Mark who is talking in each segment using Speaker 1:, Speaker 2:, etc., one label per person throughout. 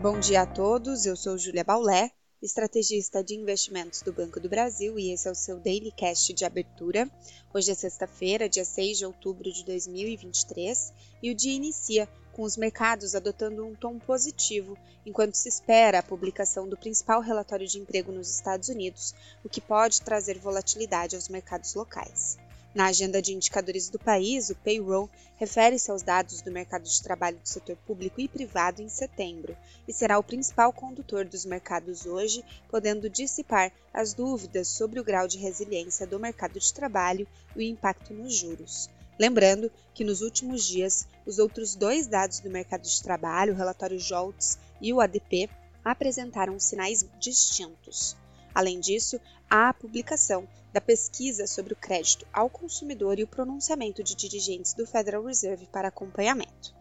Speaker 1: Bom dia a todos, eu sou Júlia Baulé, estrategista de investimentos do Banco do Brasil e esse é o seu Daily Cast de abertura. Hoje é sexta-feira, dia 6 de outubro de 2023 e o dia inicia com os mercados adotando um tom positivo enquanto se espera a publicação do principal relatório de emprego nos Estados Unidos, o que pode trazer volatilidade aos mercados locais. Na agenda de indicadores do país, o payroll refere-se aos dados do mercado de trabalho do setor público e privado em setembro e será o principal condutor dos mercados hoje, podendo dissipar as dúvidas sobre o grau de resiliência do mercado de trabalho e o impacto nos juros. Lembrando que nos últimos dias, os outros dois dados do mercado de trabalho, o relatório JOLTS e o ADP, apresentaram sinais distintos. Além disso, há a publicação da pesquisa sobre o crédito ao consumidor e o pronunciamento de dirigentes do Federal Reserve para acompanhamento.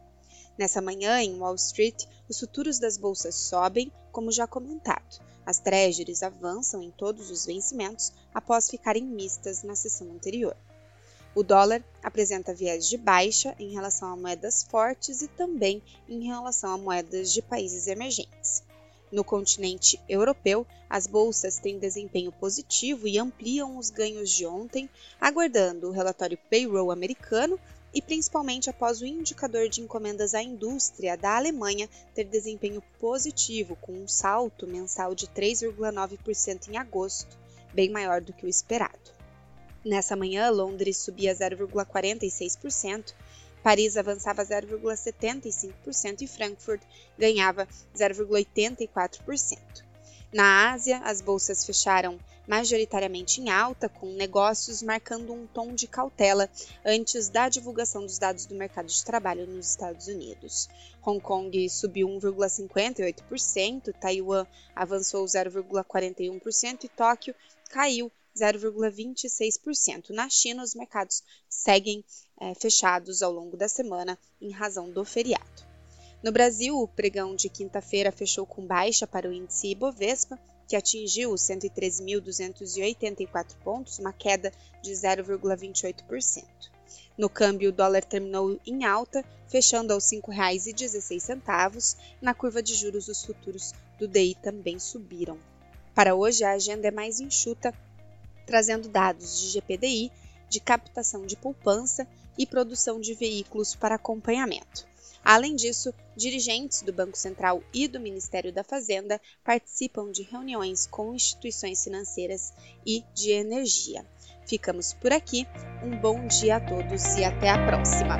Speaker 1: Nessa manhã, em Wall Street, os futuros das bolsas sobem, como já comentado. As treasuries avançam em todos os vencimentos após ficarem mistas na sessão anterior. O dólar apresenta viés de baixa em relação a moedas fortes e também em relação a moedas de países emergentes. No continente europeu, as bolsas têm desempenho positivo e ampliam os ganhos de ontem, aguardando o relatório payroll americano e principalmente após o indicador de encomendas à indústria da Alemanha ter desempenho positivo, com um salto mensal de 3,9% em agosto, bem maior do que o esperado. Nessa manhã, Londres subia 0,46%, Paris avançava 0,75% e Frankfurt ganhava 0,84%. Na Ásia, as bolsas fecharam majoritariamente em alta, com negócios marcando um tom de cautela antes da divulgação dos dados do mercado de trabalho nos Estados Unidos. Hong Kong subiu 1,58%, Taiwan avançou 0,41% e Tóquio caiu 0,26%. Na China, os mercados seguem é, fechados ao longo da semana em razão do feriado. No Brasil, o pregão de quinta-feira fechou com baixa para o índice Ibovespa, que atingiu os 113.284 pontos, uma queda de 0,28%. No câmbio, o dólar terminou em alta, fechando aos R$ 5,16. Na curva de juros, os futuros do DI também subiram. Para hoje, a agenda é mais enxuta trazendo dados de GPDI, de captação de poupança e produção de veículos para acompanhamento. Além disso, dirigentes do Banco Central e do Ministério da Fazenda participam de reuniões com instituições financeiras e de energia. Ficamos por aqui, um bom dia a todos e até a próxima!